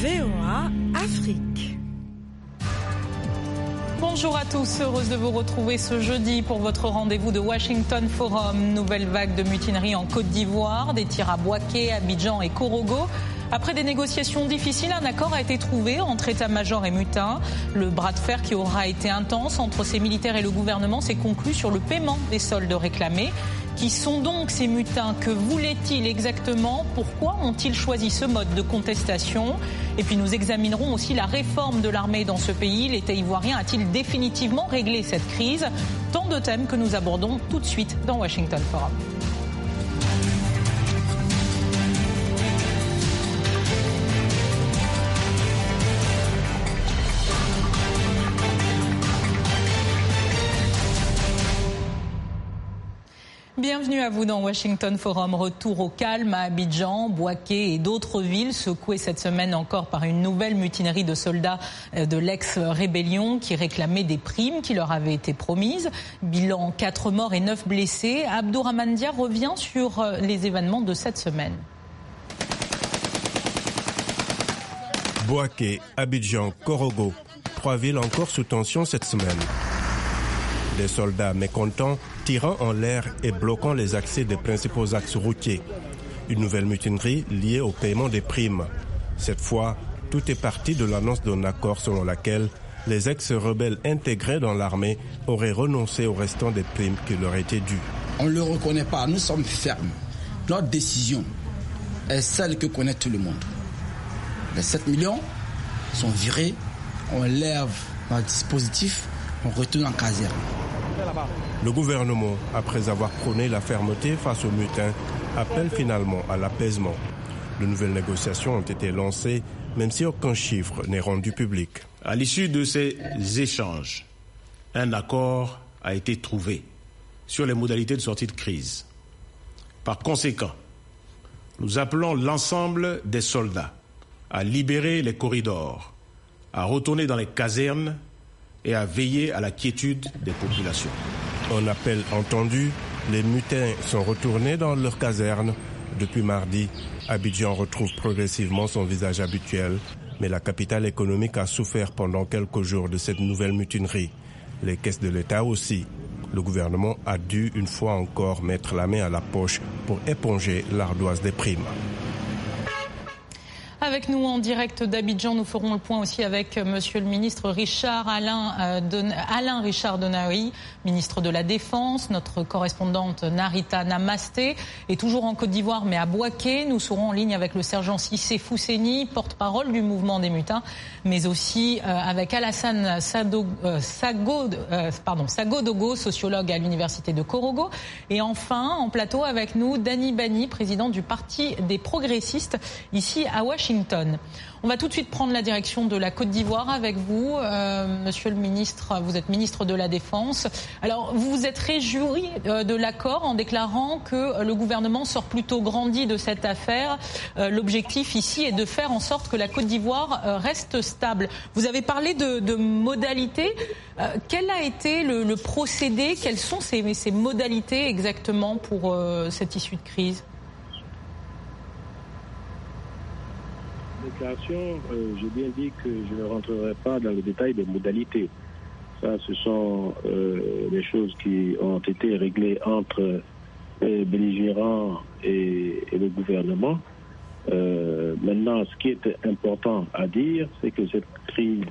VOA Afrique. Bonjour à tous, heureuse de vous retrouver ce jeudi pour votre rendez-vous de Washington Forum. Nouvelle vague de mutinerie en Côte d'Ivoire, des tirs à Boaké, Abidjan et Korogo. Après des négociations difficiles, un accord a été trouvé entre état-major et mutin. Le bras de fer qui aura été intense entre ces militaires et le gouvernement s'est conclu sur le paiement des soldes réclamés. Qui sont donc ces mutins Que voulaient-ils exactement Pourquoi ont-ils choisi ce mode de contestation Et puis nous examinerons aussi la réforme de l'armée dans ce pays. L'État ivoirien a-t-il définitivement réglé cette crise Tant de thèmes que nous abordons tout de suite dans Washington Forum. Bienvenue à vous dans Washington Forum. Retour au calme à Abidjan, Boaké et d'autres villes secouées cette semaine encore par une nouvelle mutinerie de soldats euh, de l'ex-rébellion qui réclamaient des primes qui leur avaient été promises. Bilan 4 morts et 9 blessés. Abdouramandia revient sur euh, les événements de cette semaine. Boaké, Abidjan, Korogo, trois villes encore sous tension cette semaine. Des soldats mécontents tirant en l'air et bloquant les accès des principaux axes routiers. Une nouvelle mutinerie liée au paiement des primes. Cette fois, tout est parti de l'annonce d'un accord selon laquelle les ex-rebelles intégrés dans l'armée auraient renoncé au restant des primes qui leur étaient dues. On ne le reconnaît pas, nous sommes fermes. Notre décision est celle que connaît tout le monde. Les 7 millions sont virés, on lève un dispositif, on retourne en caserne. Le gouvernement, après avoir prôné la fermeté face aux mutins, appelle finalement à l'apaisement. De nouvelles négociations ont été lancées, même si aucun chiffre n'est rendu public. À l'issue de ces échanges, un accord a été trouvé sur les modalités de sortie de crise. Par conséquent, nous appelons l'ensemble des soldats à libérer les corridors, à retourner dans les casernes et à veiller à la quiétude des populations. Un appel entendu, les mutins sont retournés dans leur caserne. Depuis mardi, Abidjan retrouve progressivement son visage habituel, mais la capitale économique a souffert pendant quelques jours de cette nouvelle mutinerie. Les caisses de l'État aussi. Le gouvernement a dû une fois encore mettre la main à la poche pour éponger l'ardoise des primes. Avec nous en direct d'Abidjan, nous ferons le point aussi avec euh, Monsieur le ministre Richard Alain, euh, Alain Richard Donaoui, ministre de la Défense, notre correspondante Narita Namasté, et toujours en Côte d'Ivoire, mais à Boaké. Nous serons en ligne avec le sergent Sissé Fousseni, porte-parole du mouvement des mutins, mais aussi euh, avec Alassane Sado, Sago, pardon, Sagodogo, sociologue à l'université de Korogo. Et enfin, en plateau avec nous, Dani Bani, président du Parti des progressistes, ici à Washington. On va tout de suite prendre la direction de la Côte d'Ivoire avec vous, euh, Monsieur le ministre. Vous êtes ministre de la Défense. Alors, vous vous êtes réjoui euh, de l'accord en déclarant que le gouvernement sort plutôt grandi de cette affaire. Euh, l'objectif ici est de faire en sorte que la Côte d'Ivoire reste stable. Vous avez parlé de, modalités. quel a été le, procédé? Quelles sont ces modalités exactement pour cette issue de crise? Déclaration, euh, j'ai bien dit que je ne rentrerai pas dans le détail des modalités. Ça, ce sont euh, des choses qui ont été réglées entre les belligérants et, le gouvernement. Euh, maintenant, ce qui est important à dire, c'est que cette crise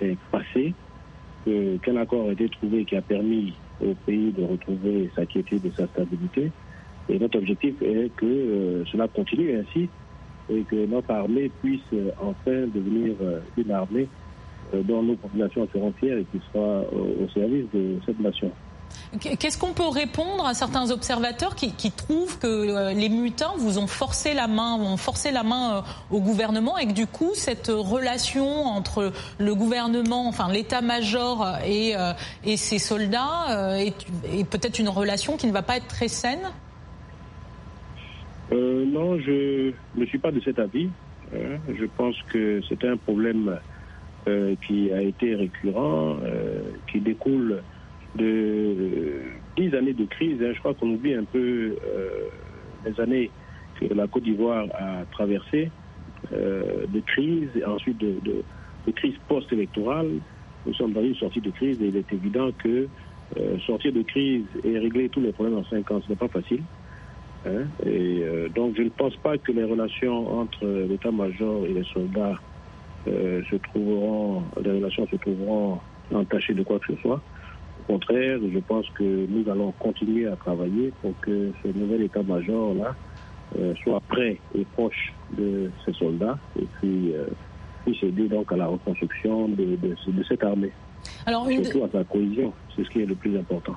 est passée, qu'un accord a été trouvé qui a permis au pays de retrouver sa quiétude et sa stabilité. Et notre objectif est que cela continue ainsi et que notre armée puisse euh, enfin devenir euh, une armée euh, dont nos populations seront fières et qui sera au service de cette nation. Qu'est-ce qu'on peut répondre à certains observateurs qui, trouvent que les mutins vous ont forcé la main, ont forcé la main au gouvernement et que du coup cette relation entre le gouvernement, enfin l'état-major et, et ses soldats est peut-être une relation qui ne va pas être très saine? Euh, non, je ne suis pas de cet avis. Hein. Je pense que c'est un problème euh, qui a été récurrent, euh, qui découle de dix années de crise. Hein. Je crois qu'on oublie un peu les années que la Côte d'Ivoire a traversées. de crise, et ensuite de, de, crise post-électorale. Nous sommes dans une sortie de crise et il est évident que sortir de crise et régler tous les problèmes en cinq ans, ce n'est pas facile. Hein? Et donc je ne pense pas que les relations entre l'état-major et les soldats se trouveront, les relations se trouveront entachées de quoi que ce soit. Au contraire, je pense que nous allons continuer à travailler pour que ce nouvel état-major-là euh, soit prêt et proche de ses soldats et puis euh, puisse aider donc à la reconstruction de, cette armée. Alors, Surtout à sa cohésion, c'est ce qui est le plus important.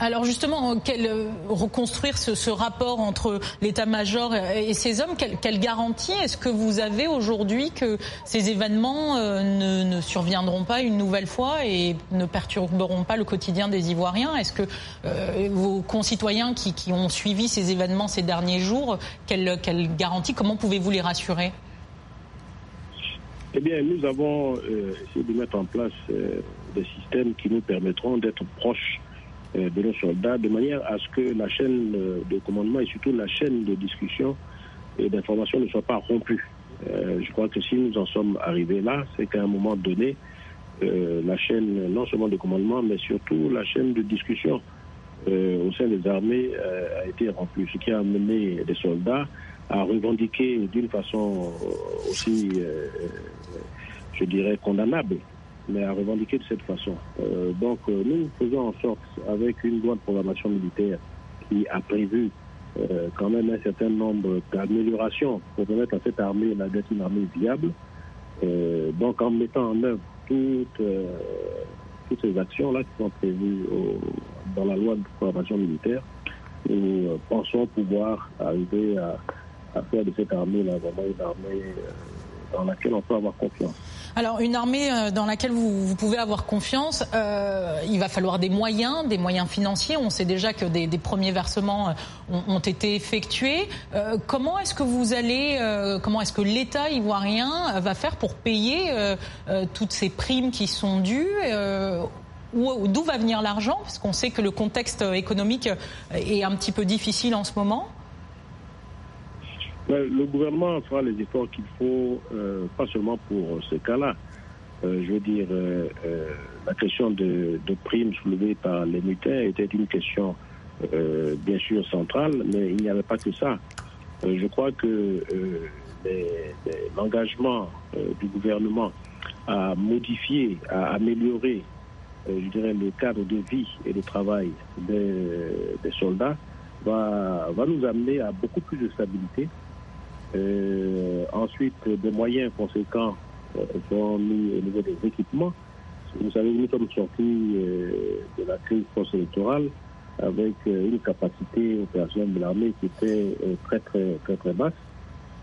Alors justement, euh, reconstruire ce, rapport entre l'état-major et, ces hommes, quelle, garantie est-ce que vous avez aujourd'hui que ces événements euh, ne, surviendront pas une nouvelle fois et ne perturberont pas le quotidien des Ivoiriens? Est-ce que euh, vos concitoyens qui, ont suivi ces événements ces derniers jours, quelle, garantie, comment pouvez-vous les rassurer? Eh bien, nous avons essayé de mettre en place des systèmes qui nous permettront d'être proches de nos soldats, de manière à ce que la chaîne de commandement et surtout la chaîne de discussion et d'information ne soit pas rompue. Euh, je crois que si nous en sommes arrivés là, c'est qu'à un moment donné, euh, la chaîne non seulement de commandement, mais surtout la chaîne de discussion au sein des armées a été rompue, ce qui a amené les soldats à revendiquer d'une façon aussi, je dirais, condamnable mais à revendiquer de cette façon. Euh, donc euh, nous faisons en sorte, avec une loi de programmation militaire qui a prévu euh, quand même un certain nombre d'améliorations pour permettre à cette armée d'être une armée viable, donc en mettant en œuvre toutes, toutes ces actions-là qui sont prévues dans la loi de programmation militaire, nous pensons pouvoir arriver à, à faire de cette armée-là vraiment une armée dans laquelle on peut avoir confiance. Alors une armée euh, dans laquelle vous, pouvez avoir confiance, euh, il va falloir des moyens, des moyens financiers. On sait déjà que des, premiers versements euh, ont, été effectués. comment est-ce que vous allez, comment est-ce que l'État ivoirien va faire pour payer toutes ces primes qui sont dues D'où va venir l'argent? Parce qu'on sait que le contexte économique est un petit peu difficile en ce moment. Le gouvernement fera les efforts qu'il faut, euh, pas seulement pour ce cas-là. Euh, je veux dire, euh, la question de, primes soulevées par les mutins était une question bien sûr centrale, mais il n'y avait pas que ça. je crois que l'engagement du gouvernement à modifier, à améliorer, je dirais, le cadre de vie et de travail des, des soldats va, va nous amener à beaucoup plus de stabilité euh, ensuite, des moyens conséquents euh, sont mis au niveau des équipements. Vous savez, nous sommes sortis euh, de la crise post-électorale avec une capacité opérationnelle de l'armée qui était très, très, très, très basse.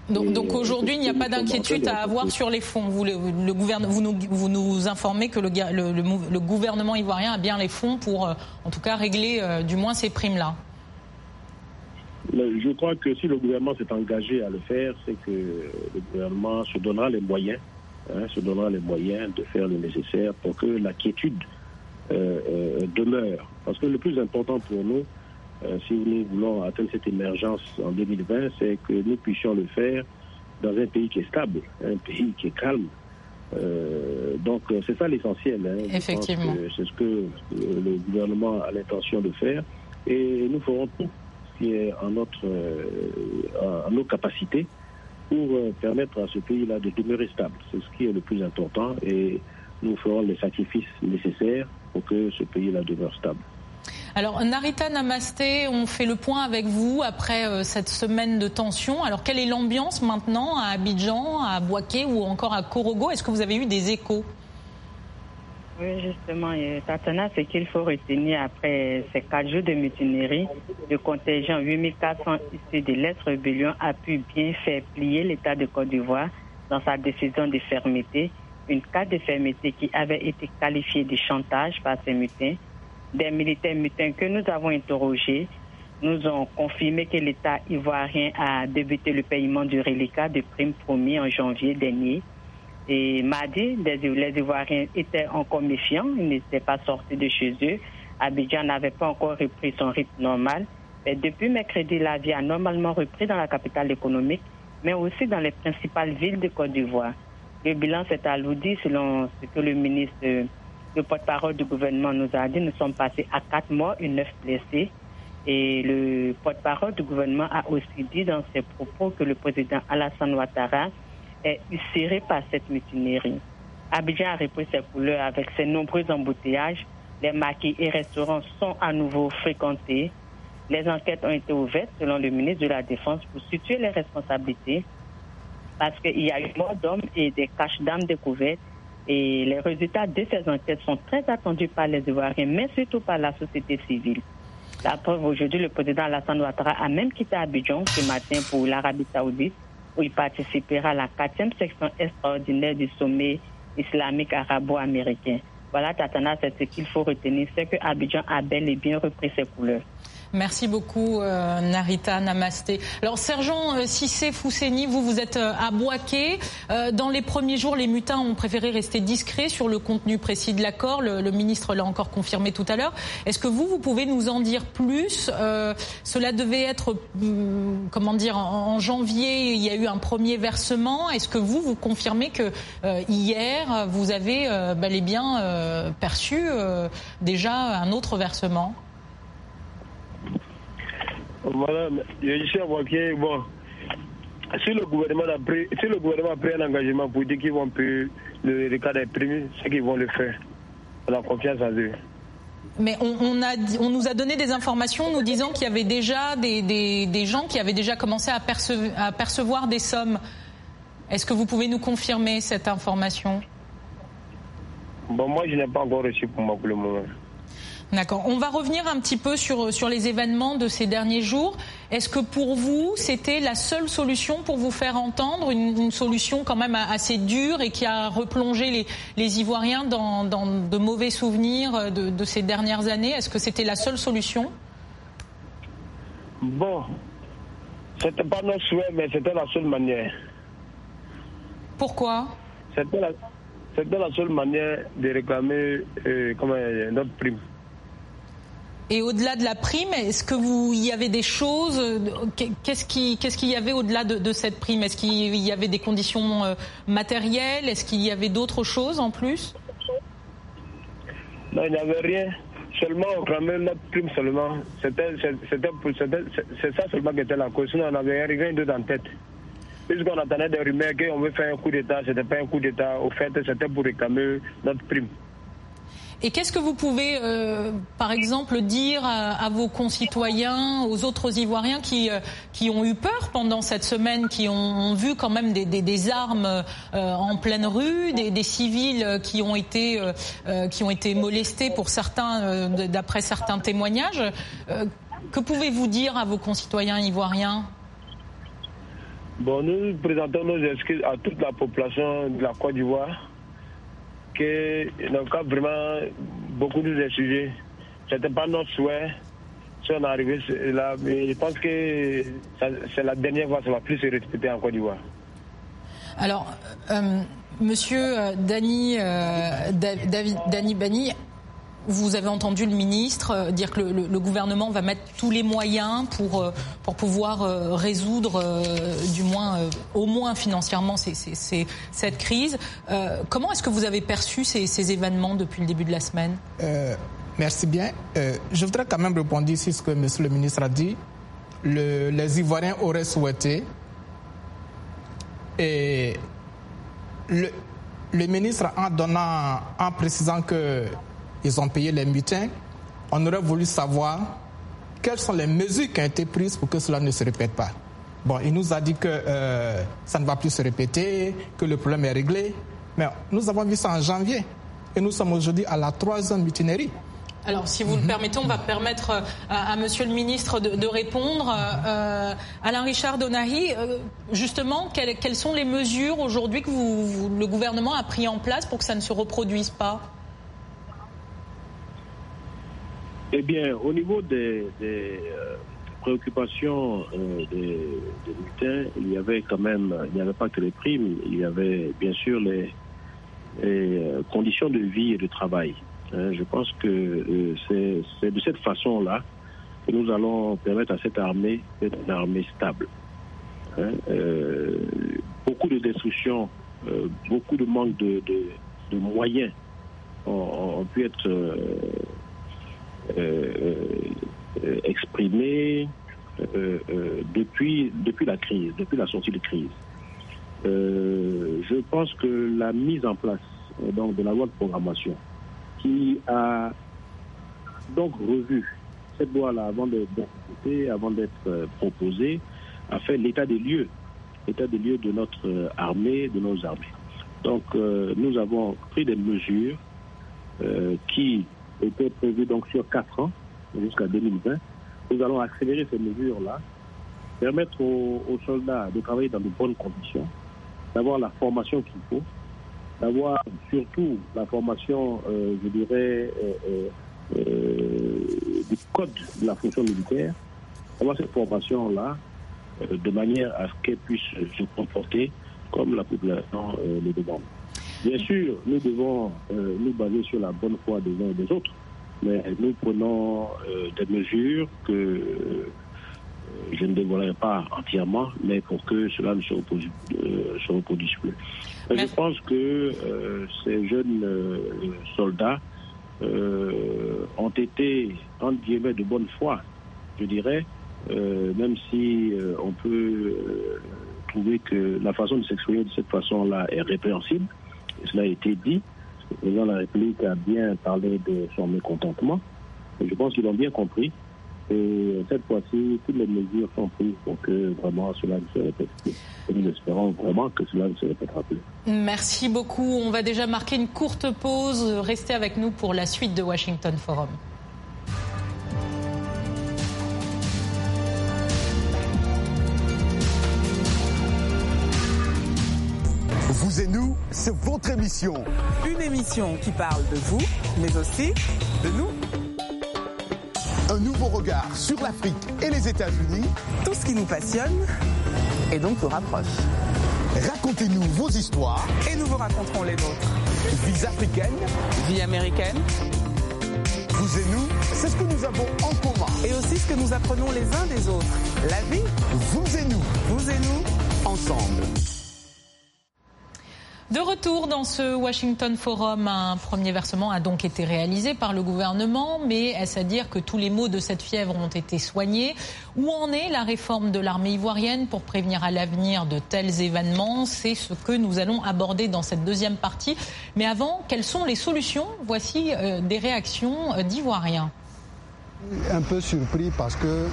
Donc, donc aujourd'hui, il n'y a pas d'inquiétude à avoir sur les fonds. Vous, le, vous, nous, vous nous informez que le, le, gouvernement ivoirien a bien les fonds pour, en tout cas, régler du moins ces primes-là. Je crois que si le gouvernement s'est engagé à le faire, c'est que le gouvernement se donnera les moyens, hein, se donnera les moyens de faire le nécessaire pour que la quiétude euh, euh, demeure. Parce que le plus important pour nous, euh, si nous voulons atteindre cette émergence en 2020, c'est que nous puissions le faire dans un pays qui est stable, un pays qui est calme. donc c'est ça l'essentiel. Hein. Effectivement. C'est ce que le gouvernement a l'intention de faire. Et nous ferons tout qui est en, notre, euh, nos capacités pour euh, permettre à ce pays-là de demeurer stable. C'est ce qui est le plus important et nous ferons les sacrifices nécessaires pour que ce pays-là demeure stable. Alors Narita Namasté, on fait le point avec vous après euh, cette semaine de tension. Alors quelle est l'ambiance maintenant à Abidjan, à Boaké ou encore à Korogo? Est-ce que vous avez eu des échos? Oui, justement, Tatana, ce qu'il faut retenir après ces quatre jours de mutinerie, le contingent 8400 issus de l'Est rébellion a pu bien faire plier l'État de Côte d'Ivoire dans sa décision de fermeté, une carte de fermeté qui avait été qualifiée de chantage par ces mutins. Des militaires mutins que nous avons interrogés nous ont confirmé que l'État ivoirien a débuté le paiement du reliquat de primes promis en janvier dernier et mardi, les Ivoiriens étaient encore méfiants, ils n'étaient pas sortis de chez eux. Abidjan n'avait pas encore repris son rythme normal. Mais depuis mercredi, la vie a normalement repris dans la capitale économique, mais aussi dans les principales villes de Côte d'Ivoire. Le bilan s'est alourdi selon ce que le ministre, le porte-parole du gouvernement nous a dit. Nous sommes passés à quatre morts et neuf blessés. Et le porte-parole du gouvernement a aussi dit dans ses propos que le président Alassane Ouattara est uséré par cette mutinerie. Abidjan a repris ses couleurs avec ses nombreux embouteillages. Les maquis et restaurants sont à nouveau fréquentés. Les enquêtes ont été ouvertes, selon le ministre de la Défense, pour situer les responsabilités parce qu'il y a eu mort d'hommes et des caches d'âmes découvertes. Et les résultats de ces enquêtes sont très attendus par les Ivoiriens, mais surtout par la société civile. La preuve, aujourd'hui, le président Alassane Ouattara a même quitté Abidjan ce matin pour l'Arabie saoudite, où il participera à la quatrième section extraordinaire du sommet islamique arabo-américain. Voilà, Tatana, c'est ce qu'il faut retenir, c'est que Abidjan a bel et bien repris ses couleurs. Merci beaucoup, euh, Narita Namasté. Alors, sergent euh, Sissé Fousseni, vous, vous êtes euh, à Boaké. dans les premiers jours, les mutins ont préféré rester discrets sur le contenu précis de l'accord. Le, ministre l'a encore confirmé tout à l'heure. Est-ce que vous, vous pouvez nous en dire plus? Cela devait être, hum, comment dire, en, janvier, il y a eu un premier versement. Est-ce que vous, vous confirmez que hier, vous avez bel et bien perçu déjà un autre versement? Voilà, je suis à bon, si le gouvernement a pris, si le gouvernement a pris un engagement pour dire qu'ils vont payer le, le cas des primes, c'est qu'ils vont le faire. On a confiance en eux. Mais on, a, on nous a donné des informations nous disant qu'il y avait déjà des, des, gens qui avaient déjà commencé à percevoir, à percevoir des sommes. Est-ce que vous pouvez nous confirmer cette information? Bon, moi, je n'ai pas encore reçu pour moi pour le moment. D'accord. On va revenir un petit peu sur, sur les événements de ces derniers jours. Est-ce que pour vous, c'était la seule solution pour vous faire entendre, une, solution quand même assez dure et qui a replongé les, les Ivoiriens dans, dans, de mauvais souvenirs de, de ces dernières années? Est-ce que c'était la seule solution? Bon, c'était pas notre souhait, mais c'était la seule manière. Pourquoi? C'était la, la, seule manière de réclamer euh, notre prime. Et au-delà de la prime, est-ce que vous y avait des choses Qu'est-ce qu'il qu'est-ce qu'il y avait au-delà de, cette prime? Est-ce qu'il y avait des conditions euh, matérielles? Est-ce qu'il y avait d'autres choses en plus? Non, il n'y avait rien. Seulement, on clamait notre prime seulement. C'était c'est ça seulement qui était la cause. Sinon, on n'avait rien d'autre en tête. Puisqu'on attendait des rumeurs qu'on veut faire un coup d'État, ce n'était pas un coup d'État. Au fait, c'était pour réclamer notre prime. Et qu'est-ce que vous pouvez, euh, par exemple, dire à, vos concitoyens, aux autres Ivoiriens qui, euh, qui ont eu peur pendant cette semaine, qui ont, vu quand même des, des, armes euh, en pleine rue, des, des, civils qui ont été, qui ont été molestés pour certains, d'après certains témoignages Que pouvez-vous dire à vos concitoyens ivoiriens? Bon, nous présentons nos excuses à toute la population de la Côte d'Ivoire que donc vraiment beaucoup de sujets. C'était pas notre souhait. Si on arrivé là, mais je pense que c'est la dernière fois que ça va plus se respecter en Côte d'Ivoire. Alors, euh, Monsieur euh, Dani, euh, David, Bani, vous avez entendu le ministre euh, dire que le, gouvernement va mettre tous les moyens pour, euh, pour pouvoir euh, résoudre, du moins, au moins financièrement, cette crise. comment est-ce que vous avez perçu ces, événements depuis le début de la semaine? Merci bien. je voudrais quand même répondre ici ce que Monsieur le ministre a dit. les Ivoiriens auraient souhaité et le, le ministre en donnant, en précisant que ils ont payé les mutins. On aurait voulu savoir quelles sont les mesures qui ont été prises pour que cela ne se répète pas. Bon, il nous a dit que euh, ça ne va plus se répéter, que le problème est réglé. Mais nous avons vu ça en janvier. Et nous sommes aujourd'hui à la troisième mutinerie. Alors, si vous le permettez, on va permettre euh, à, Monsieur le ministre de, répondre. Euh, Alain Richard Donahi, justement, quelles, sont les mesures aujourd'hui que le gouvernement a pris en place pour que ça ne se reproduise pas? Eh bien, au niveau des, euh, préoccupations euh, des, des, il y avait quand même, il n'y avait pas que les primes, il y avait bien sûr les, euh, conditions de vie et de travail. Hein, je pense que c'est de cette façon-là que nous allons permettre à cette armée d'être une armée stable. Hein, beaucoup de destruction, beaucoup de manque de, moyens ont, pu être exprimés depuis, depuis la crise, depuis la sortie de crise. je pense que la mise en place donc, de la loi de programmation qui a donc revu cette loi-là avant d'être avant d'être euh, proposée, a fait l'état des lieux, l'état des lieux de notre euh, armée, de nos armées. Donc euh, nous avons pris des mesures qui étaient prévues donc sur quatre ans jusqu'à 2020. Nous allons accélérer ces mesures-là, permettre aux, soldats de travailler dans de bonnes conditions, d'avoir la formation qu'il faut, d'avoir surtout la formation, je dirais, du code de la fonction militaire, avoir cette formation-là euh, de manière à ce qu'elle puisse se comporter comme la population euh, le demande. Bien sûr, nous devons euh, nous baser sur la bonne foi des uns et des autres, mais nous prenons des mesures que je ne dévoilerai pas entièrement, mais pour que cela ne se reproduise, plus. Je pense que ces jeunes soldats euh, ont été, entre guillemets, de bonne foi, je dirais, euh, même si euh, on peut trouver que la façon de s'exprimer de cette façon-là est répréhensible, cela a été dit, le président de la République a bien parlé de son mécontentement, et je pense qu'ils l'ont bien compris, et cette fois-ci, toutes les mesures sont prises pour que vraiment cela ne se répète plus. Et nous espérons vraiment que cela ne se répétera plus. Merci beaucoup. On va déjà marquer une courte pause. Restez avec nous pour la suite de Washington Forum. Vous et nous, c'est votre émission. Une émission qui parle de vous, mais aussi de nous. Un nouveau regard sur l'Afrique et les États-Unis. Tout ce qui nous passionne et donc nous rapproche. Racontez-nous vos histoires. Et nous vous raconterons les nôtres. Vie africaine. Vie américaine. Vous et nous, c'est ce que nous avons en commun. Et aussi ce que nous apprenons les uns des autres. La vie. Vous et nous. Vous et nous. Ensemble. De retour dans ce Washington Forum, un premier versement a donc été réalisé par le gouvernement, mais est-ce à dire que tous les maux de cette fièvre ont été soignés? Où en est la réforme de l'armée ivoirienne pour prévenir à l'avenir de tels événements? C'est ce que nous allons aborder dans cette deuxième partie. Mais avant, quelles sont les solutions? Voici euh, des réactions euh, d'Ivoiriens. Un peu surpris parce que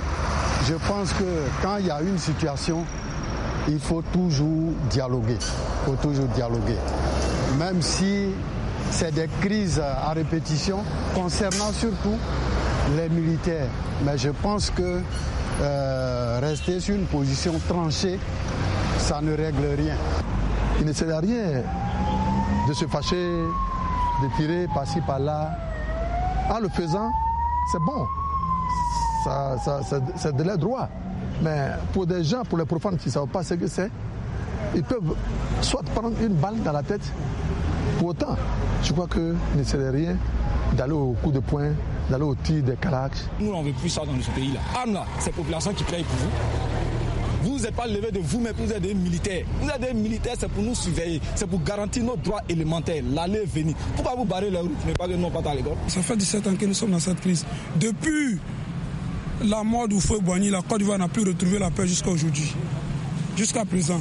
je pense que quand il y a une situation il faut toujours dialoguer. Il faut toujours dialoguer. Même si c'est des crises à répétition concernant surtout les militaires. Mais je pense que euh, rester sur une position tranchée, ça ne règle rien. Il ne sert à rien de se fâcher, de tirer par-ci par-là. En le faisant, c'est bon. c'est de l'air droit. Mais pour des gens, pour les profanes qui ne savent pas ce que c'est, ils peuvent soit prendre une balle dans la tête. Pour autant, je crois qu'il ne serait rien d'aller au coup de poing, d'aller au tir des calacs. Nous, on ne veut plus ça dans ce pays-là. Arme là, c'est la population qui paye pour vous. Vous n'êtes pas levé de vous-même, vous êtes des militaires. Vous êtes des militaires, c'est pour nous surveiller, c'est pour garantir nos droits élémentaires, l'aller et venir. Pourquoi vous barrez la route, mais pas que non pas à l'école? Ça fait 17 ans que nous sommes dans cette crise. Depuis la mort d'Oufoué Boigny, la Côte d'Ivoire n'a plus retrouvé la paix jusqu'à aujourd'hui, jusqu'à présent.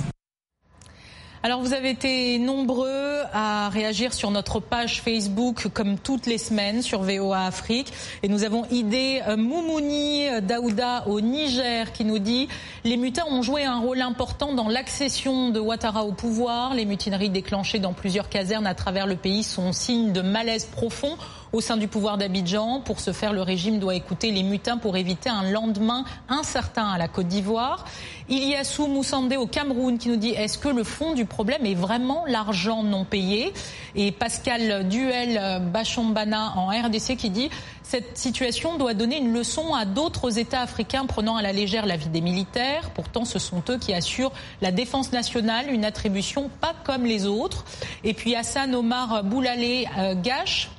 Alors vous avez été nombreux à réagir sur notre page Facebook comme toutes les semaines sur VOA Afrique et nous avons idée euh, Moumouni euh, Daouda au Niger qui nous dit les mutins ont joué un rôle important dans l'accession de Ouattara au pouvoir. Les mutineries déclenchées dans plusieurs casernes à travers le pays sont signe de malaise profond au sein du pouvoir d'Abidjan. Pour ce faire, le régime doit écouter les mutins pour éviter un lendemain incertain à la Côte d'Ivoire. Il y a Sou Moussandé au Cameroun qui nous dit est-ce que le fond du problème est vraiment l'argent non payé? Et Pascal Duel Bachombana en RDC qui dit cette situation doit donner une leçon à d'autres États africains prenant à la légère la vie des militaires. Pourtant, ce sont eux qui assurent la défense nationale, une attribution pas comme les autres. Et puis Hassan Omar Boulalé euh, Gache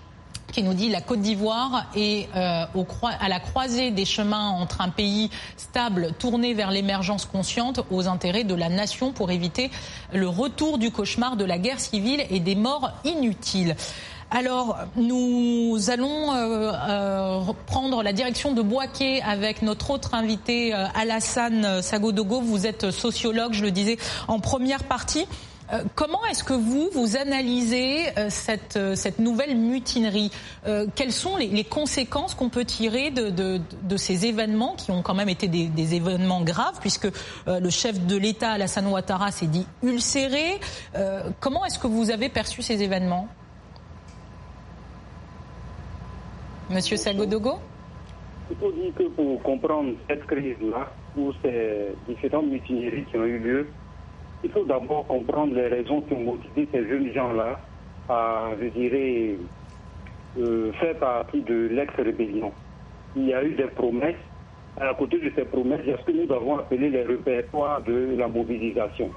qui nous dit la Côte d'Ivoire est euh, à la croisée des chemins entre un pays stable tourné vers l'émergence consciente aux intérêts de la nation pour éviter le retour du cauchemar de la guerre civile et des morts inutiles. Alors, nous allons euh, euh, prendre la direction de Boaké avec notre autre invité, Alassane Sagodogo. Vous êtes sociologue, je le disais en première partie. Euh, comment est-ce que vous, vous analysez euh, cette, euh, cette nouvelle mutinerie Quelles sont les, conséquences qu'on peut tirer de, de, ces événements qui ont quand même été des, événements graves puisque le chef de l'État, Alassane Ouattara, s'est dit ulcéré. Comment est-ce que vous avez perçu ces événements? Monsieur Sagodogo Il faut dire que pour comprendre cette crise-là, ou ces différentes mutineries qui ont eu lieu, il faut d'abord comprendre les raisons qui ont motivé ces jeunes gens-là à, je dirais, euh, faire partie de l'ex-rébellion. Il y a eu des promesses. À côté de ces promesses, il y a ce que nous avons appelé les répertoires de la mobilisation?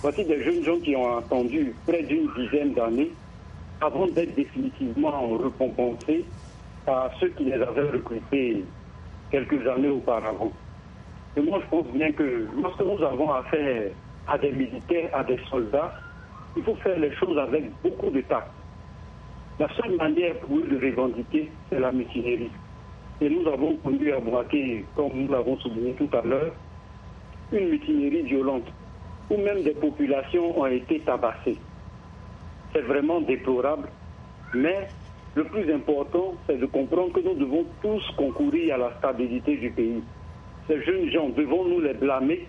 Voici des jeunes gens qui ont attendu près d'une dizaine d'années avant d'être définitivement récompensés par ceux qui les avaient recrutés quelques années auparavant. Et moi, je pense bien que lorsque nous avons affaire à des militaires, à des soldats, il faut faire les choses avec beaucoup de tact. La seule manière pour eux de revendiquer, c'est la mutinerie. Et nous avons conduit à braquer, comme nous l'avons souligné tout à l'heure, une mutinerie violente, où même des populations ont été tabassées. C'est vraiment déplorable, mais le plus important, c'est de comprendre que nous devons tous concourir à la stabilité du pays. Ces jeunes gens, devons-nous les blâmer?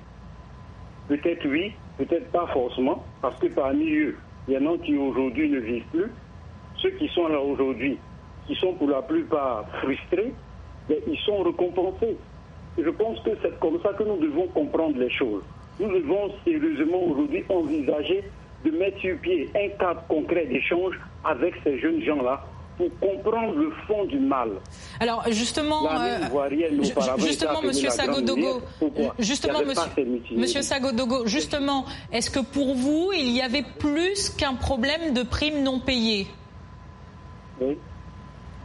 Peut-être oui, peut-être pas forcément, parce que parmi eux, il y en a qui aujourd'hui ne vivent plus. Ceux qui sont là aujourd'hui, qui sont pour la plupart frustrés, ils sont récompensés. je pense que c'est comme ça que nous devons comprendre les choses. Nous devons sérieusement aujourd'hui envisager de mettre sur pied un cadre concret d'échange avec ces jeunes gens-là pour comprendre le fond du mal. Alors justement, euh, justement, Monsieur Sagodogo, justement, Monsieur, Sagodogo, justement, est-ce que pour vous, il y avait plus qu'un problème de primes non payées? Oui.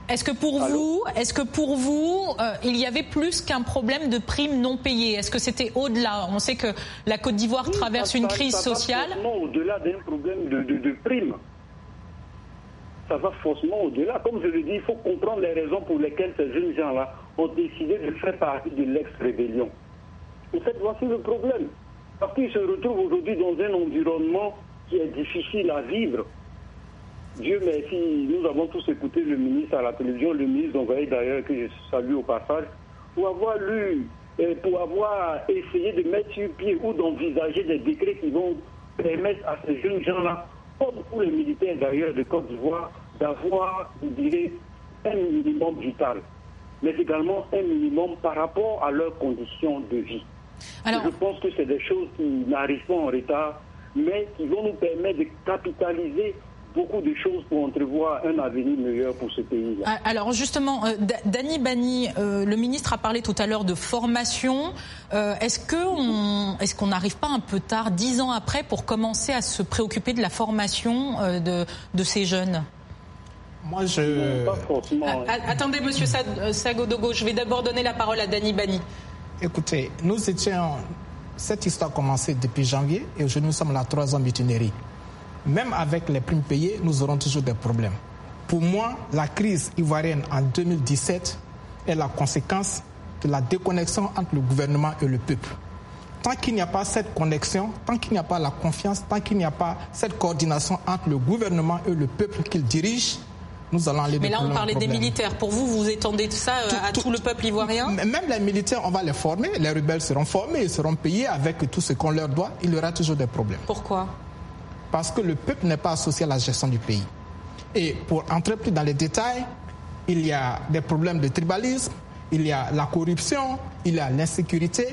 Est-ce que pour vous, est-ce que pour vous, euh, il y avait plus qu'un problème de primes non payées? Est-ce que c'était au-delà? On sait que la Côte d'Ivoire traverse une crise sociale. au-delà d'un problème de, de, de primes ça va forcément au-delà. Comme je le dis, il faut comprendre les raisons pour lesquelles ces jeunes gens-là ont décidé de faire partie de l'ex-rébellion. Et fait, voici le problème. Parce qu'ils se retrouvent aujourd'hui dans un environnement qui est difficile à vivre. Dieu merci, nous avons tous écouté le ministre à la télévision, le ministre d'envoyé d'ailleurs, que je salue au passage, pour avoir lu, et pour avoir essayé de mettre sur pied ou d'envisager des décrets qui vont permettre à ces jeunes gens-là comme pour les militaires d'ailleurs de Côte d'Ivoire, d'avoir, je dirais, un minimum vital, mais également un minimum par rapport à leurs conditions de vie. Alors... Je pense que c'est des choses qui n'arrivent pas en retard, mais qui vont nous permettre de capitaliser beaucoup de choses pour entrevoir un avenir meilleur pour ce pays-là. Ah, alors justement, euh, Dani Bani, euh, le ministre a parlé tout à l'heure de formation. Euh, est-ce qu'on est qu'on n'arrive pas un peu tard, dix ans après, pour commencer à se préoccuper de la formation de, de ces jeunes? Moi, je. Pas forcément. Ah, attendez, monsieur Sagodogo, je vais d'abord donner la parole à Dani Bani. Écoutez, nous étions. Cette histoire a commencé depuis janvier et aujourd'hui nous sommes à la troisième mutinerie même avec les primes payées, nous aurons toujours des problèmes. Pour moi, la crise ivoirienne en 2017 est la conséquence de la déconnexion entre le gouvernement et le peuple. Tant qu'il n'y a pas cette connexion, tant qu'il n'y a pas la confiance, tant qu'il n'y a pas cette coordination entre le gouvernement et le peuple qu'il dirige, nous allons aller Mais là, on parlait des militaires. Pour vous, vous étendez ça euh, à tout, le peuple ivoirien Même les militaires, on va les former. Les rebelles seront formés, ils seront payés avec tout ce qu'on leur doit. Il y aura toujours des problèmes. Pourquoi? Parce que le peuple n'est pas associé à la gestion du pays. Et pour entrer plus dans les détails, il y a des problèmes de tribalisme, il y a la corruption, il y a l'insécurité.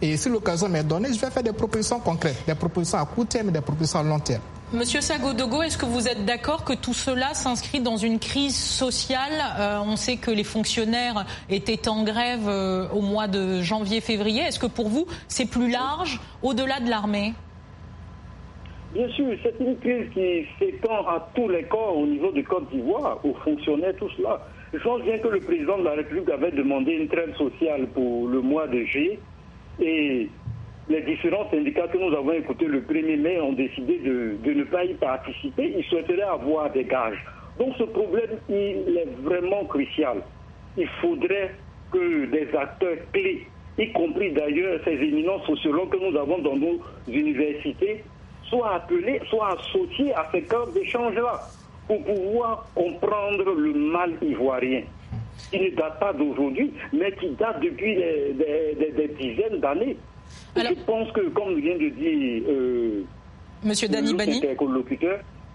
Et si l'occasion m'est donnée, je vais faire des propositions concrètes, des propositions à court terme et des propositions à long terme. Monsieur Sagodogo, est-ce que vous êtes d'accord que tout cela s'inscrit dans une crise sociale? Euh, On sait que les fonctionnaires étaient en grève euh, au mois de janvier-février. Est-ce que pour vous, c'est plus large au-delà de l'armée? Bien sûr, c'est une crise qui s'étend à tous les corps au niveau de Côte d'Ivoire, aux fonctionnaires, tout cela. Je pense bien que le président de la République avait demandé une trêve sociale pour le mois de juillet et les différents syndicats que nous avons écoutés le 1er mai ont décidé de, ne pas y participer. Ils souhaiteraient avoir des gages. Donc ce problème, il est vraiment crucial. Il faudrait que des acteurs clés, y compris d'ailleurs ces éminents sociologues que nous avons dans nos universités, soient appelés, soient associés à ces camps d'échange-là pour pouvoir comprendre le mal ivoirien qui ne date pas d'aujourd'hui, mais qui date depuis des, dizaines d'années. Je pense que, comme vient de dire euh, Monsieur Dani Bani,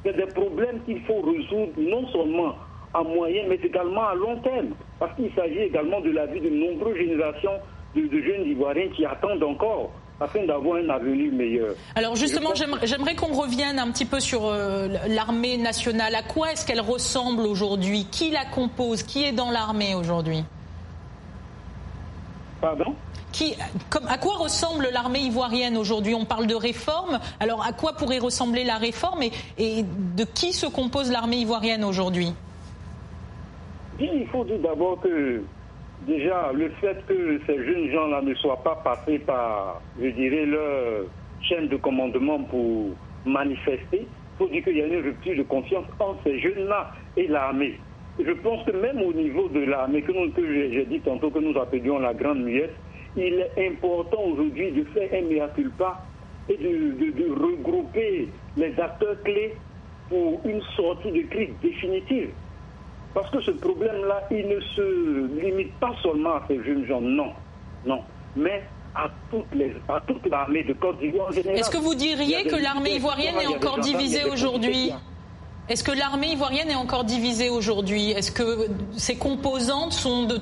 c'est des problèmes qu'il faut résoudre non seulement à moyen, mais également à long terme. Parce qu'il s'agit également de la vie de nombreuses générations de, jeunes Ivoiriens qui attendent encore afin d'avoir un avenir meilleur. Alors justement, j'aimerais qu'on revienne un petit peu sur euh, l'armée nationale. À quoi est-ce qu'elle ressemble aujourd'hui? Qui la compose? Qui est dans l'armée aujourd'hui? Pardon? À quoi ressemble l'armée ivoirienne aujourd'hui? On parle de réforme. Alors, à quoi pourrait ressembler la réforme et, de qui se compose l'armée ivoirienne aujourd'hui? Il faut dire d'abord que déjà le fait que ces jeunes gens-là ne soient pas passés par, je dirais, leur chaîne de commandement pour manifester, il faut dire qu'il y a une rupture de confiance entre ces jeunes-là et l'armée. Je pense que même au niveau de l'armée, que, que j'ai dit tantôt que nous appelions la grande muette, il est important aujourd'hui de faire un mea culpa et de, regrouper les acteurs clés pour une sortie de crise définitive. Parce que ce problème-là, il ne se limite pas seulement à ces jeunes gens, non, non, mais à, toutes les, à toute l'armée de Côte d'Ivoire en général. Est-ce que vous diriez que l'armée ivoirienne est encore divisée aujourd'hui? Est-ce que l'armée ivoirienne est encore divisée aujourd'hui? Est-ce que ses composantes sont de,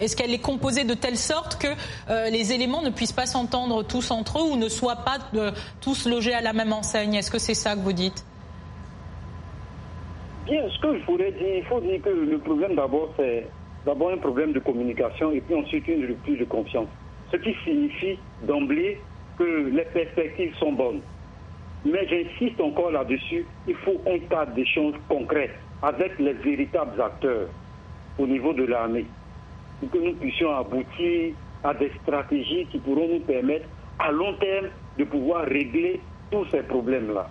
est-ce qu'elle est composée de telle sorte que euh, les éléments ne puissent pas s'entendre tous entre eux ou ne soient pas euh, tous logés à la même enseigne? Est-ce que c'est ça que vous dites? Bien, ce que je voulais dire, il faut dire que le problème d'abord, c'est d'abord un problème de communication et puis ensuite une rupture de confiance. Ce qui signifie d'emblée que les perspectives sont bonnes. Mais j'insiste encore là-dessus, il faut un cadre d'échange concret avec les véritables acteurs au niveau de l'armée pour que nous puissions aboutir à des stratégies qui pourront nous permettre à long terme de pouvoir régler tous ces problèmes-là.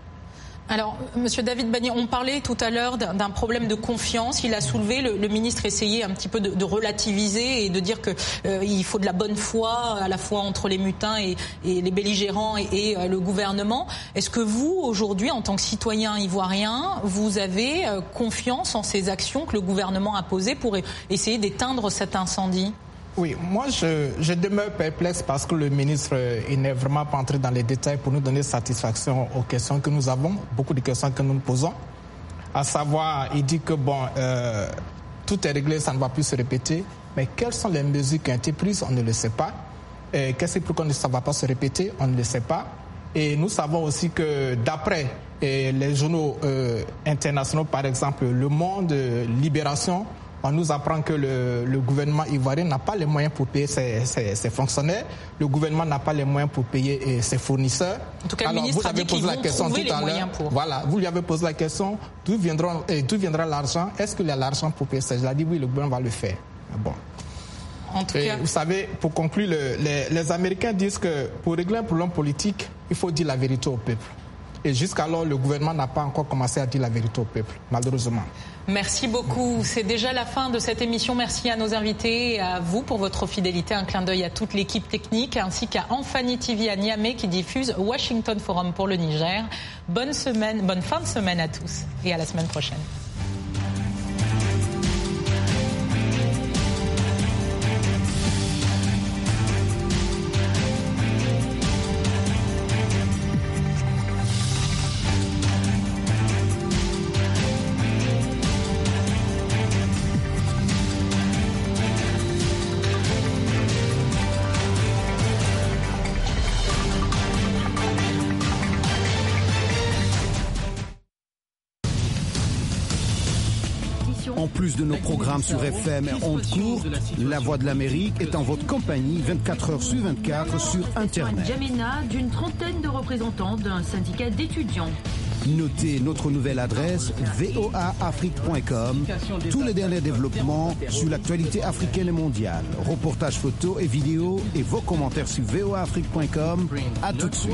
Alors, Monsieur David Bagné, on parlait tout à l'heure d'un problème de confiance. Il a soulevé, le, ministre essayait un petit peu de, relativiser et de dire qu'il euh, faut de la bonne foi à la fois entre les mutins et, les belligérants et, euh, le gouvernement. Est-ce que vous, aujourd'hui, en tant que citoyen ivoirien, vous avez euh, confiance en ces actions que le gouvernement a posées pour essayer d'éteindre cet incendie? Oui, moi je, demeure perplexe parce que le ministre il n'est vraiment pas entré dans les détails pour nous donner satisfaction aux questions que nous avons, beaucoup de questions que nous nous posons. À savoir, il dit que bon, euh, tout est réglé, ça ne va plus se répéter. Mais quelles sont les mesures qui ont été prises On ne le sait pas. Qu'est-ce qui que ça ne va pas se répéter On ne le sait pas. Et nous savons aussi que d'après les journaux euh, internationaux, par exemple Le Monde, Libération, on nous apprend que le, gouvernement ivoirien n'a pas les moyens pour payer ses, fonctionnaires, le gouvernement n'a pas les moyens pour payer eh, ses fournisseurs. En tout cas, Alors, le vous avez posé la question tout à l'heure. Voilà, vous lui avez posé la question d'où viendra, eh, viendra l'argent? Est-ce qu'il y a l'argent pour payer ça Je l'ai dit oui, le gouvernement va le faire. Bon. En tout cas... Vous savez, pour conclure, les, les Américains disent que pour régler un problème politique, il faut dire la vérité au peuple. Et jusqu'alors, le gouvernement n'a pas encore commencé à dire la vérité au peuple, malheureusement. Merci beaucoup. C'est déjà la fin de cette émission. Merci à nos invités et à vous pour votre fidélité. Un clin d'œil à toute l'équipe technique ainsi qu'à Enfani TV à Niamey qui diffuse Washington Forum pour le Niger. Bonne semaine, bonne fin de semaine à tous et à la semaine prochaine. En plus de nos programmes sur FM et ondes courtes, La Voix de l'Amérique est en votre compagnie 24 heures sur 24 sur Internet. Jamena d'une trentaine de représentants d'un syndicat d'étudiants. Notez notre nouvelle adresse voaafrique.com. Tous les derniers développements sur l'actualité africaine et mondiale. Reportages photos et vidéos et vos commentaires sur voaafrique.com. À tout de suite.